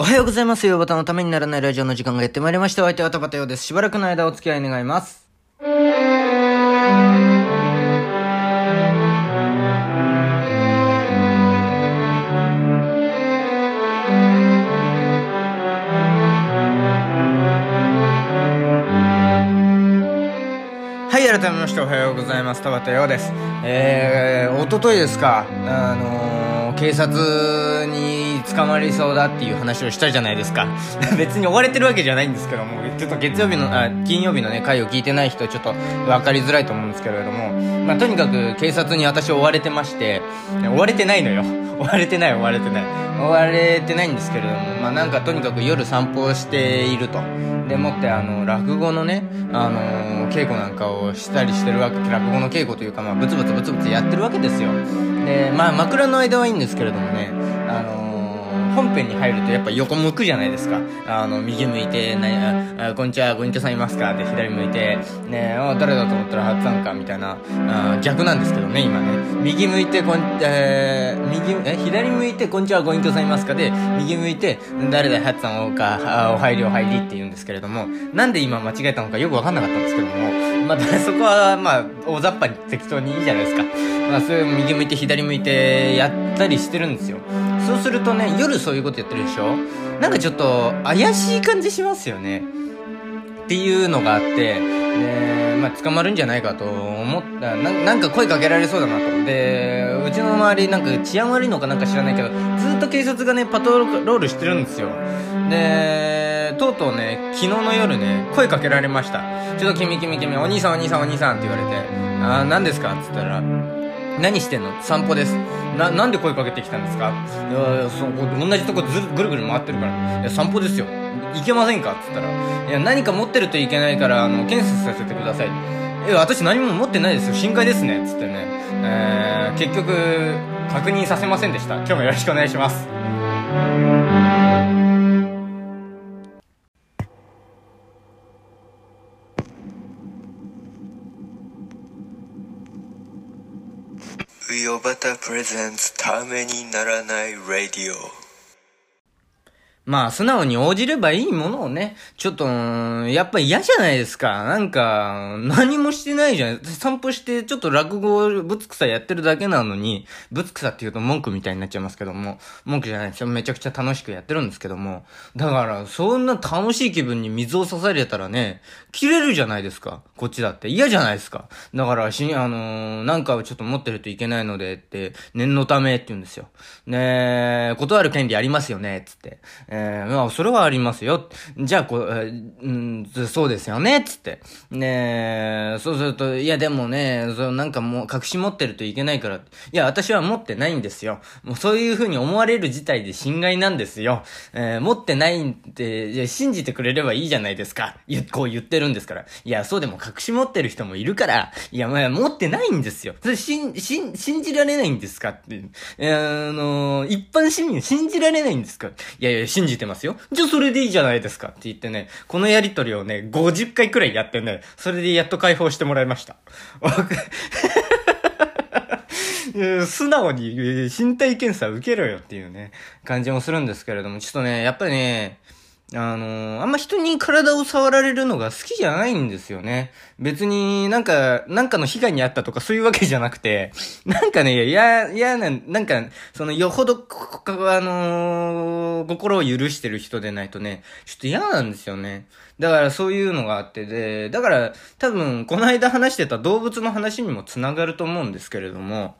おはようございます。ヨーバタのためにならないラジオの時間がやってまいりました。お相手はタバタヨです。しばらくの間お付き合い願います。はい、改めましておはようございます。田畑陽です。えー、おとといですか、あのー、警察に捕まりそうだっていう話をしたじゃないですか。別に追われてるわけじゃないんですけども、ちょっと月曜日の、あ、金曜日のね、回を聞いてない人ちょっと分かりづらいと思うんですけれども、まあ、とにかく警察に私追われてまして、追われてないのよ。追われてない、追われてない。追われてないんですけれども、まあ、なんかとにかく夜散歩をしていると。でもってあの落語のね、あの稽古なんかをしたりしてるわけ落語の稽古というか、まあ、ブツブツブツブツやってるわけですよでまあ枕の間はいいんですけれどもねあの本編に入るとやっぱ横向くじゃないですか。あの右向いてなああこんにちはご隠居さんいますか。で左向いてねあ誰だと思ったら初参加みたいな。あ逆なんですけどね今ね。右向いてこん、えー、右え左向いてこんにちはご隠居さんいますか。で右向いて誰だ初さんおかあお入りお入りって言うんですけれども。なんで今間違えたのかよく分かんなかったんですけども。まあ そこはまあ大雑把に適当にいいじゃないですか。まあそういう右向いて左向いてやったりしてるんですよそうするとね夜そういうことやってるでしょ？なんかちょっと怪しい感じしますよね。っていうのがあってで、まあ、捕まるんじゃないかと思った。ななんか声かけられそうだなとでうちの周りなんか治安悪いのかなんか知らないけどずっと警察がねパトロールしてるんですよ。でとうとうね昨日の夜ね声かけられました。ちょっと君君君お兄さんお兄さんお兄さんって言われてあ何ですか？っつったら何してんの？散歩ですななんで声かけてきたんですか？いやその同じとこずぐるぐる回ってるから。いや散歩ですよ。行けませんか？っつったら。いや何か持ってるといけないからあの検査させてください。え私何も持ってないですよ。深海ですね。っつってね、えー、結局確認させませんでした。今日もよろしくお願いします。レゼンツためにならないラディオまあ、素直に応じればいいものをね、ちょっと、やっぱ嫌じゃないですか。なんか、何もしてないじゃん。散歩して、ちょっと落語ぶつくさやってるだけなのに、ぶつくさって言うと文句みたいになっちゃいますけども、文句じゃないですよ。めちゃくちゃ楽しくやってるんですけども。だから、そんな楽しい気分に水を刺されたらね、切れるじゃないですか。こっちだって。嫌じゃないですか。だから、し、あのー、なんかちょっと持ってるといけないので、って、念のためって言うんですよ。ねえ、断る権利ありますよね、つって。えー、まあ、それはありますよ。じゃあ、こう、えー、ん、そうですよね、つって。ね、そうすると、いや、でもね、そう、なんかもう、隠し持ってるといけないから。いや、私は持ってないんですよ。もう、そういう風に思われる事態で侵害なんですよ。えー、持ってないんで、いや、信じてくれればいいじゃないですか。ゆこう言ってるんですから。いや、そうでも隠し持ってる人もいるから、いや、まあ、持ってないんですよ。それ、しん、しん、信じられないんですかって。えー、あのー、一般市民信じられないんですかいやいや、信じてますよ。じゃあそれでいいじゃないですかって言ってね、このやりとりをね、50回くらいやってね、それでやっと解放してもらいました。素直に身体検査受けろよっていうね、感じもするんですけれども、ちょっとね、やっぱりね、あのー、あんま人に体を触られるのが好きじゃないんですよね。別になんか、なんかの被害に遭ったとかそういうわけじゃなくて、なんかね、いや、嫌な、なんか、そのよほど、あのー、心を許してる人でないとね、ちょっと嫌なんですよね。だからそういうのがあってで、だから多分この間話してた動物の話にもつながると思うんですけれども、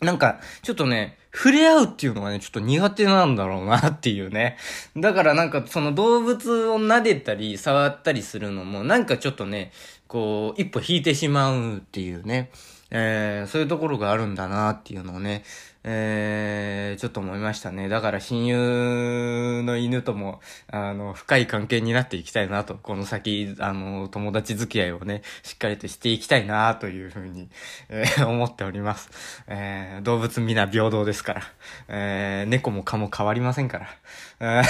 なんか、ちょっとね、触れ合うっていうのがね、ちょっと苦手なんだろうなっていうね。だからなんか、その動物を撫でたり、触ったりするのも、なんかちょっとね、こう、一歩引いてしまうっていうね。えー、そういうところがあるんだなっていうのをね、えー、ちょっと思いましたね。だから親友の犬とも、あの、深い関係になっていきたいなと、この先、あの、友達付き合いをね、しっかりとしていきたいなというふうに、えー、思っております。えー、動物皆平等ですから。えー、猫も蚊も変わりませんから。だか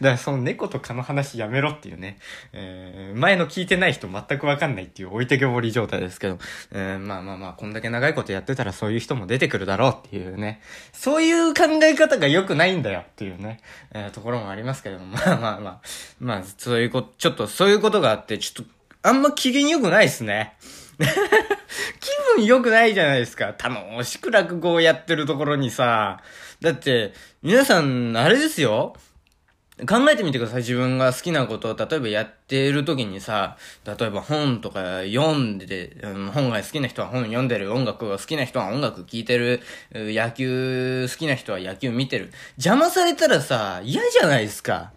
らその猫と蚊の話やめろっていうね、えー、前の聞いてない人全くわかんないっていう置いてけぼり状態ですけど、えー、まあまあまあ、こんだけ長いことやってたらそういう人も出てくるだろうっていうね、そういう考え方が良くないんだよっていうね、えなところもありますけど、まあまあまあ、まあ、そういうこと、ちょっとそういうことがあって、ちょっと、あんま機嫌良くないっすね。気分良くないじゃないですか。楽しく落語をやってるところにさ。だって、皆さん、あれですよ。考えてみてください。自分が好きなことを、例えばやっている時にさ、例えば本とか読んでて、本が好きな人は本読んでる、音楽が好きな人は音楽聴いてる、野球好きな人は野球見てる。邪魔されたらさ、嫌じゃないですか。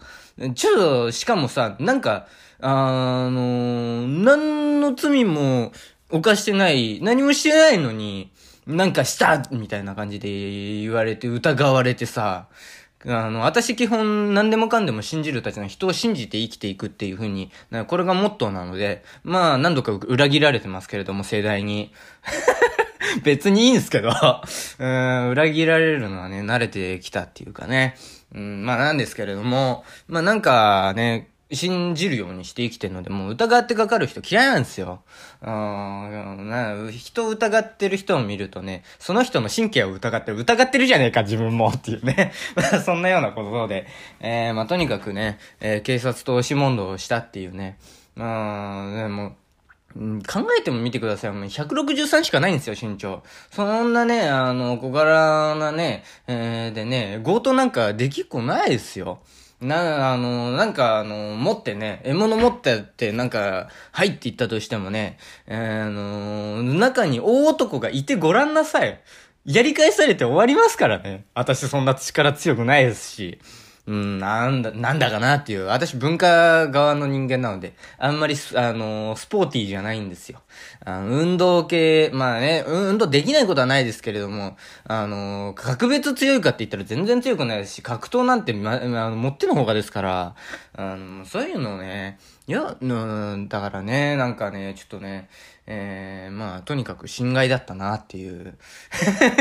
ちょっと、しかもさ、なんか、あの何の罪も犯してない、何もしてないのに、なんかしたみたいな感じで言われて疑われてさ、あの、私基本何でもかんでも信じるたちの人を信じて生きていくっていう風に、これがモットーなので、まあ何度か裏切られてますけれども、盛大に。別にいいんですけど うん、裏切られるのはね、慣れてきたっていうかね。うん、まあなんですけれども、まあなんかね、信じるようにして生きてるので、もう疑ってかかる人嫌いなんですよ。うん、な人を疑ってる人を見るとね、その人の神経を疑ってる、疑ってるじゃねえか自分もっていうね。まあそんなようなことで、えー、まあとにかくね、えー、警察と押し問答をしたっていうね。うん、でも、考えてもみてください。もう163しかないんですよ、身長。そんなね、あの、小柄なね、えー、でね、強盗なんかできっこないですよ。な、あの、なんか、あの、持ってね、獲物持ってって、なんか、入っていったとしてもね、えー、あの、中に大男がいてごらんなさい。やり返されて終わりますからね。私そんな力強くないですし。うん、なんだ、なんだかなっていう。私文化側の人間なので、あんまり、あの、スポーティーじゃないんですよ。あの、運動系、まあね、運動できないことはないですけれども、あの、格別強いかって言ったら全然強くないですし、格闘なんて、ま、あの、持っての方がですから、あの、そういうのね、いや、うん、だからね、なんかね、ちょっとね、えー、まあ、とにかく侵害だったなっていう。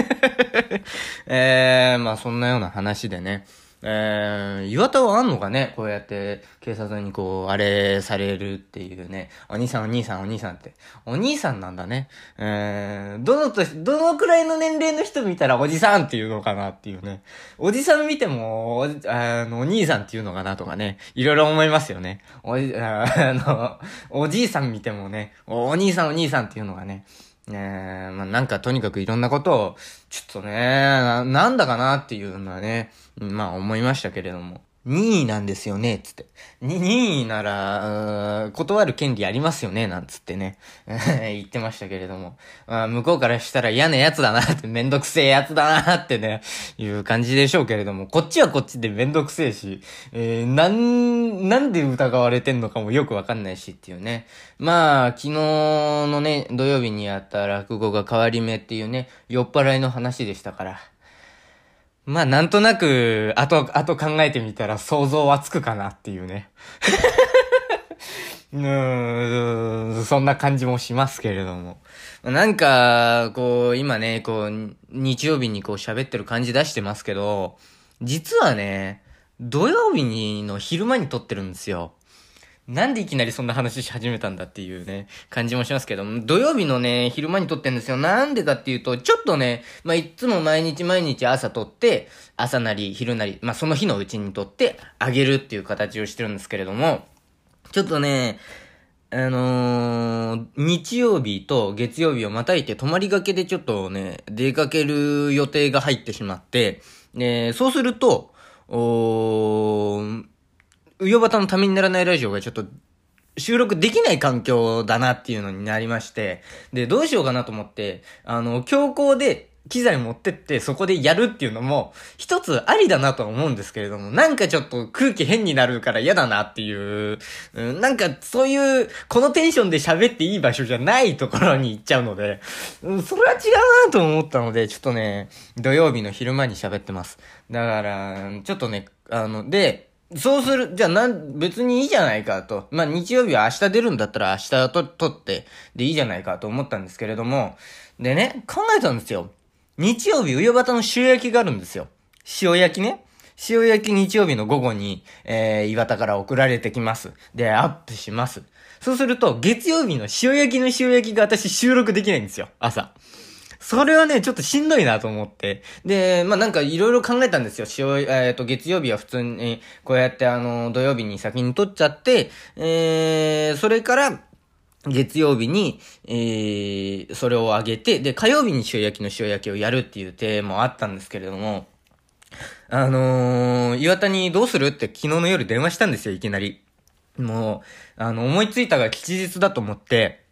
えー、まあ、そんなような話でね。えー、岩田はあんのかね？こうやって警察にこう、あれされるっていうね。お兄さんお兄さんお兄さんって。お兄さんなんだね。えー、どのと、どのくらいの年齢の人見たらおじさんっていうのかなっていうね。おじさん見ても、あの、お兄さんっていうのかなとかね。いろいろ思いますよね。おじ、あの、おじいさん見てもね、お兄さんお兄さんっていうのがね。ねえまあ、なんかとにかくいろんなことを、ちょっとねな、なんだかなっていうのはね、まあ思いましたけれども。任意なんですよね、つって。任意なら、断る権利ありますよね、なんつってね。言ってましたけれども。まあ、向こうからしたら嫌なやつだなって、めんどくせえやつだなってね、いう感じでしょうけれども、こっちはこっちでめんどくせえし、えー、なん、なんで疑われてんのかもよくわかんないしっていうね。まあ、昨日のね、土曜日にやった落語が変わり目っていうね、酔っ払いの話でしたから。まあ、なんとなく、あと、あと考えてみたら想像はつくかなっていうね。うーん、そんな感じもしますけれども。なんか、こう、今ね、こう、日曜日にこう喋ってる感じ出してますけど、実はね、土曜日にの昼間に撮ってるんですよ。なんでいきなりそんな話し始めたんだっていうね、感じもしますけども、土曜日のね、昼間に撮ってんですよ。なんでかっていうと、ちょっとね、まあ、いつも毎日毎日朝撮って、朝なり、昼なり、まあ、その日のうちに撮って、あげるっていう形をしてるんですけれども、ちょっとね、あのー、日曜日と月曜日をまたいて泊まりがけでちょっとね、出かける予定が入ってしまって、で、そうすると、おー、うよばたのためにならないラジオがちょっと収録できない環境だなっていうのになりまして、で、どうしようかなと思って、あの、強行で機材持ってってそこでやるっていうのも一つありだなとは思うんですけれども、なんかちょっと空気変になるから嫌だなっていう、うん、なんかそういう、このテンションで喋っていい場所じゃないところに行っちゃうので、うん、それは違うなと思ったので、ちょっとね、土曜日の昼間に喋ってます。だから、ちょっとね、あの、で、そうする、じゃあなん、別にいいじゃないかと。まあ日曜日は明日出るんだったら明日と、撮って、でいいじゃないかと思ったんですけれども、でね、考えたんですよ。日曜日、上端の塩焼きがあるんですよ。塩焼きね。塩焼き日曜日の午後に、えー、岩田から送られてきます。で、アップします。そうすると、月曜日の塩焼きの塩焼きが私収録できないんですよ。朝。それはね、ちょっとしんどいなと思って。で、まあ、なんかいろいろ考えたんですよ。しお、えっ、ー、と、月曜日は普通に、こうやってあの、土曜日に先に撮っちゃって、えー、それから、月曜日に、えー、それをあげて、で、火曜日に塩焼きの塩焼きをやるっていう手もあったんですけれども、あのー、岩田にどうするって昨日の夜電話したんですよ、いきなり。もう、あの、思いついたが吉日だと思って、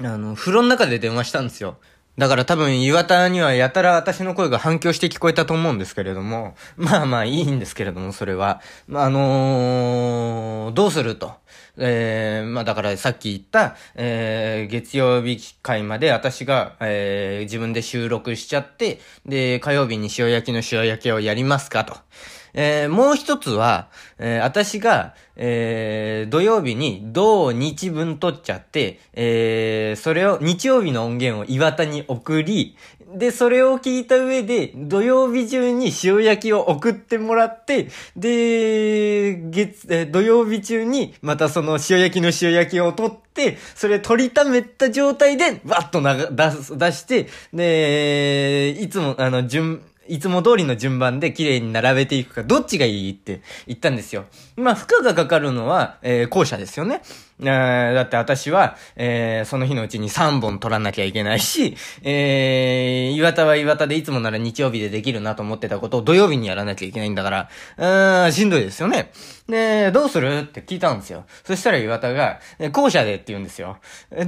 あの、風呂の中で電話したんですよ。だから多分岩田にはやたら私の声が反響して聞こえたと思うんですけれども、まあまあいいんですけれども、それは。まあ、あのー、どうすると。えー、まあだからさっき言った、えー、月曜日会まで私が、えー、自分で収録しちゃって、で、火曜日に塩焼きの塩焼きをやりますかと。えー、もう一つは、えー、私が、えー、土曜日に土日分撮っちゃって、えー、それを、日曜日の音源を岩田に送り、で、それを聞いた上で、土曜日中に塩焼きを送ってもらって、で、月、え土曜日中に、またその塩焼きの塩焼きを取って、それ取りためた状態で、わっとな出す、出して、で、いつも、あの、順、いつも通りの順番で綺麗に並べていくか、どっちがいいって言ったんですよ。まあ、負荷がかかるのは、えー、後者ですよね。だって私は、えー、その日のうちに3本取らなきゃいけないし、えー、岩田は岩田でいつもなら日曜日でできるなと思ってたことを土曜日にやらなきゃいけないんだから、うーん、しんどいですよね。で、どうするって聞いたんですよ。そしたら岩田が、後者でって言うんですよ。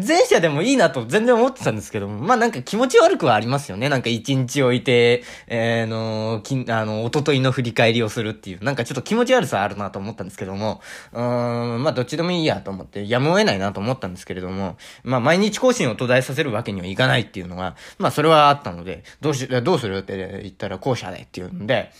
前者でもいいなと全然思ってたんですけども、まあなんか気持ち悪くはありますよね。なんか一日置いて、えー、の、き、あの、おとといの振り返りをするっていう、なんかちょっと気持ち悪さあるなと思ったんですけども、うーん、まあどっちでもいいやと思って、やむを得ないなと思ったんですけれども、まあ、毎日更新を途絶えさせるわけにはいかないっていうのが、まあ、それはあったので、どうし、どうするって言ったら後者でっていうんで、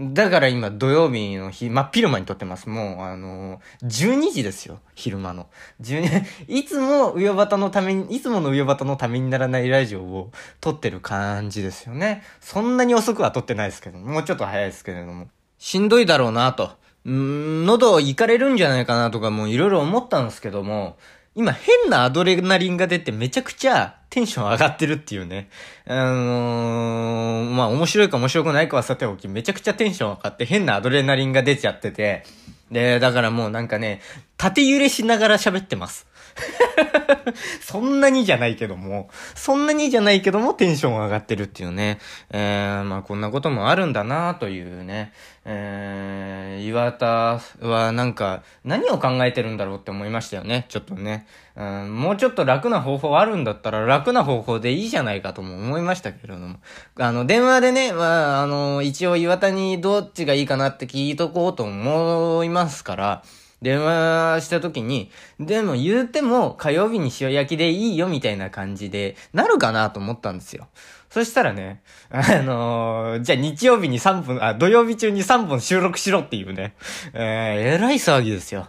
だから今土曜日の日、真っ昼間に撮ってます。もう、あのー、12時ですよ。昼間の。12、いつも、上端のために、いつもの上端のためにならないラジオを撮ってる感じですよね。そんなに遅くは撮ってないですけど、もうちょっと早いですけれども。しんどいだろうなと。うん、喉いかれるんじゃないかなとかもいろいろ思ったんですけども、今変なアドレナリンが出てめちゃくちゃテンション上がってるっていうね。あのー、まあ面白いか面白くないかはさておき、めちゃくちゃテンション上がって変なアドレナリンが出ちゃってて、で、だからもうなんかね、縦揺れしながら喋ってます。そんなにじゃないけども、そんなにじゃないけどもテンション上がってるっていうね。えー、まあこんなこともあるんだなというね。えー、岩田はなんか何を考えてるんだろうって思いましたよね。ちょっとね。うん、もうちょっと楽な方法あるんだったら楽な方法でいいじゃないかとも思いましたけれども。あの、電話でね、まあ、あの、一応岩田にどっちがいいかなって聞いとこうと思いますから、電話した時に、でも言うても火曜日に塩焼きでいいよみたいな感じで、なるかなと思ったんですよ。そしたらね、あのー、じゃあ日曜日に3分、あ、土曜日中に3本収録しろっていうね、えー、えらい騒ぎですよ。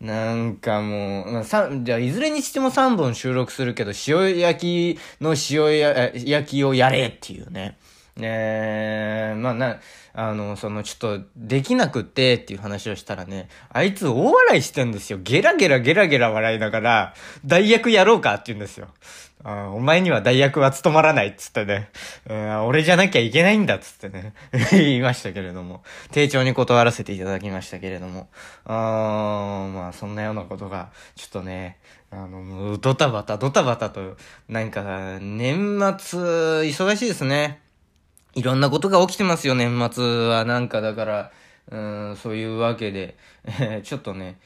なんかもう、まあ、さ、じゃあ、いずれにしても3本収録するけど、塩焼きの塩や焼きをやれっていうね。えー、まあな、あの、その、ちょっと、できなくってっていう話をしたらね、あいつ大笑いしてんですよ。ゲラゲラゲラゲラ笑いながら、代役やろうかって言うんですよ。あお前には代役は務まらないっつってね、俺じゃなきゃいけないんだっつってね、言いましたけれども、丁重に断らせていただきましたけれども、あーまあそんなようなことが、ちょっとね、あの、ドタバタ、ドタバタと、なんか、年末、忙しいですね。いろんなことが起きてますよ、年末は。なんかだから、うん、そういうわけで、え ちょっとね、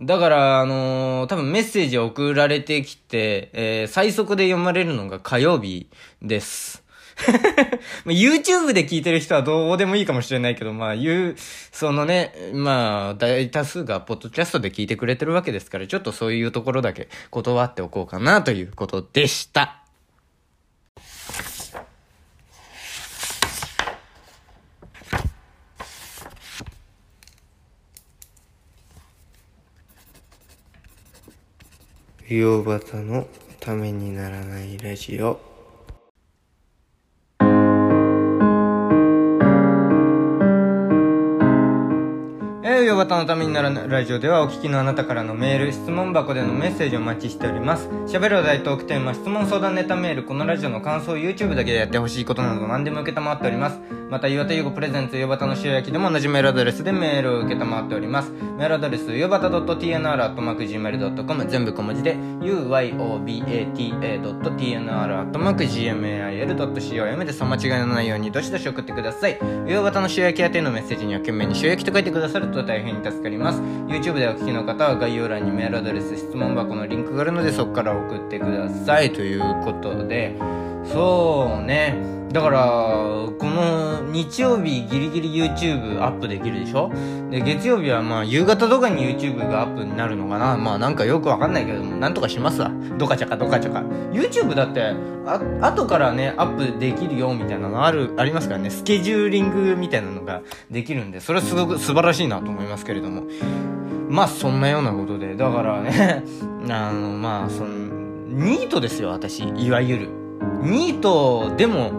だから、あのー、多分メッセージ送られてきて、えー、最速で読まれるのが火曜日です。YouTube で聞いてる人はどうでもいいかもしれないけど、まあ、言う、そのね、まあ、大多数がポッドキャストで聞いてくれてるわけですから、ちょっとそういうところだけ断っておこうかなということでした。洋端のためにならないラジオ。えー、冬バタのためにならないラジオではお聞きのあなたからのメール、質問箱でのメッセージをお待ちしております。喋るお題トークテーマ、質問相談ネタメール、このラジオの感想、YouTube だけでやってほしいことなど何でも受けたまっております。また、岩田優子プレゼンツ、ヨバタの塩焼きでも同じメールアドレスでメールを受けたまっております。メールアドレス、ヨバタ .tnr.gmail.com 全部小文字で、uyobata.tnr.gmail.com で、その間違いのないようにどしどし送ってください。ヨバタの塩焼き宛てのメッセージには懸命に塩焼きと書いてくださると大変に助かります。YouTube でお聞きの方は概要欄にメールアドレス質問箱のリンクがあるのでそこから送ってください。ということでそうね。だからこの日曜日ギリギリ YouTube アップできるでしょ？で月曜日はまあ夕方とかに YouTube がアップになるのかな？まあなんかよくわかんないけどもなんとかしますわ。どかちゃかどかちゃか。YouTube だってあ後からねアップできるよみたいなのあるありますからね。スケジューリングみたいなのができるんでそれすごく素晴らしいなと思いますけれども。まあそんなようなことで。だからね あのまあそのニートですよ私。いわゆる。ニートでも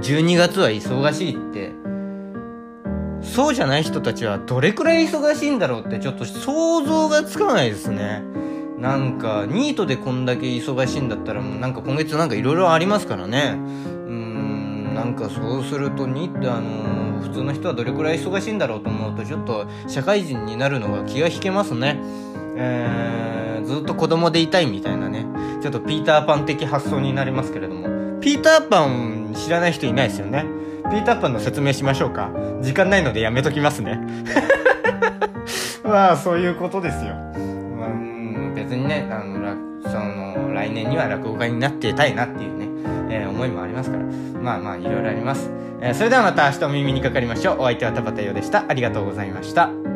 12月は忙しいって。そうじゃない人たちはどれくらい忙しいんだろうってちょっと想像がつかないですね。なんかニートでこんだけ忙しいんだったらもうなんか今月なんかいろいろありますからね。うんなんかそうするとニートあの普通の人はどれくらい忙しいんだろうと思うとちょっと社会人になるのが気が引けますね。えー、ずっと子供でいたいみたいなね。ちょっとピーターパン的発想になりますけれども。ピーターパン知らない人いないですよね。ピーターパンの説明しましょうか。時間ないのでやめときますね。まあそういうことですよ、まあ、別にねあのその来年には落語家になってたいなっていうね、えー、思いもありますから。まあまあいろいろあります、えー、それではまた明日お耳にかかりましょう。お相手は田畑洋でした。ありがとうございました